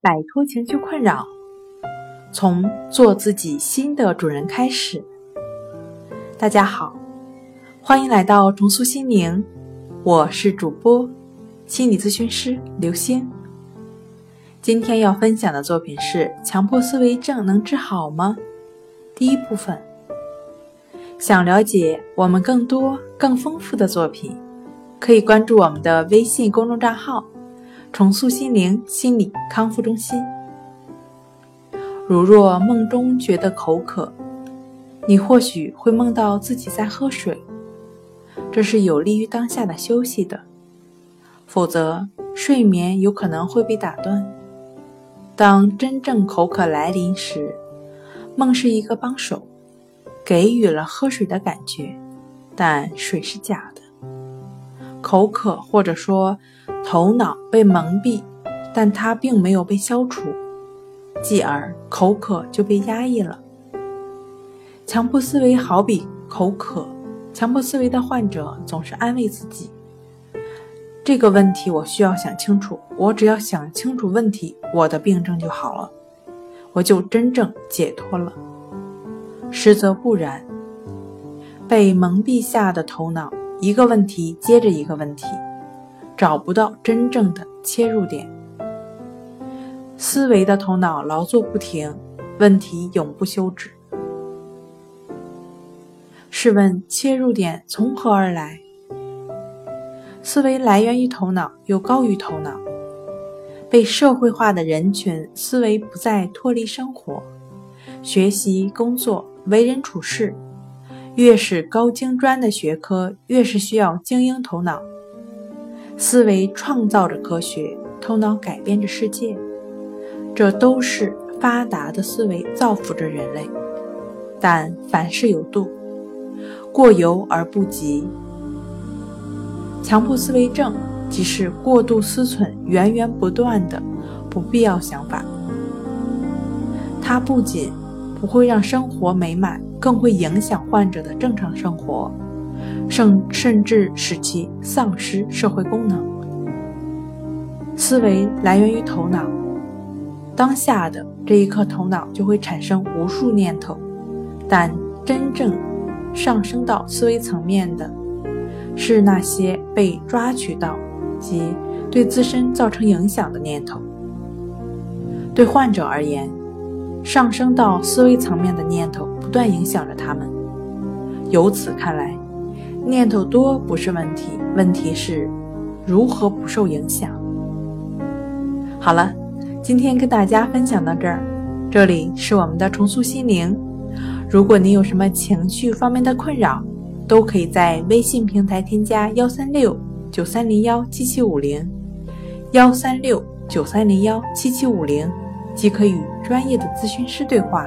摆脱情绪困扰，从做自己新的主人开始。大家好，欢迎来到重塑心灵，我是主播心理咨询师刘星。今天要分享的作品是：强迫思维症能治好吗？第一部分。想了解我们更多更丰富的作品，可以关注我们的微信公众账号。重塑心灵心理康复中心。如若梦中觉得口渴，你或许会梦到自己在喝水，这是有利于当下的休息的。否则，睡眠有可能会被打断。当真正口渴来临时，梦是一个帮手，给予了喝水的感觉，但水是假的。口渴，或者说。头脑被蒙蔽，但它并没有被消除，继而口渴就被压抑了。强迫思维好比口渴，强迫思维的患者总是安慰自己：这个问题我需要想清楚，我只要想清楚问题，我的病症就好了，我就真正解脱了。实则不然，被蒙蔽下的头脑，一个问题接着一个问题。找不到真正的切入点，思维的头脑劳作不停，问题永不休止。试问切入点从何而来？思维来源于头脑，又高于头脑。被社会化的人群思维不再脱离生活，学习、工作、为人处事，越是高精专的学科，越是需要精英头脑。思维创造着科学，头脑改变着世界，这都是发达的思维造福着人类。但凡事有度，过犹而不及。强迫思维症即是过度思忖源源不断的不必要想法，它不仅不会让生活美满，更会影响患者的正常生活。甚甚至使其丧失社会功能。思维来源于头脑，当下的这一刻，头脑就会产生无数念头，但真正上升到思维层面的，是那些被抓取到及对自身造成影响的念头。对患者而言，上升到思维层面的念头不断影响着他们。由此看来。念头多不是问题，问题是如何不受影响。好了，今天跟大家分享到这儿。这里是我们的重塑心灵。如果你有什么情绪方面的困扰，都可以在微信平台添加幺三六九三零幺七七五零幺三六九三零幺七七五零，即可与专业的咨询师对话。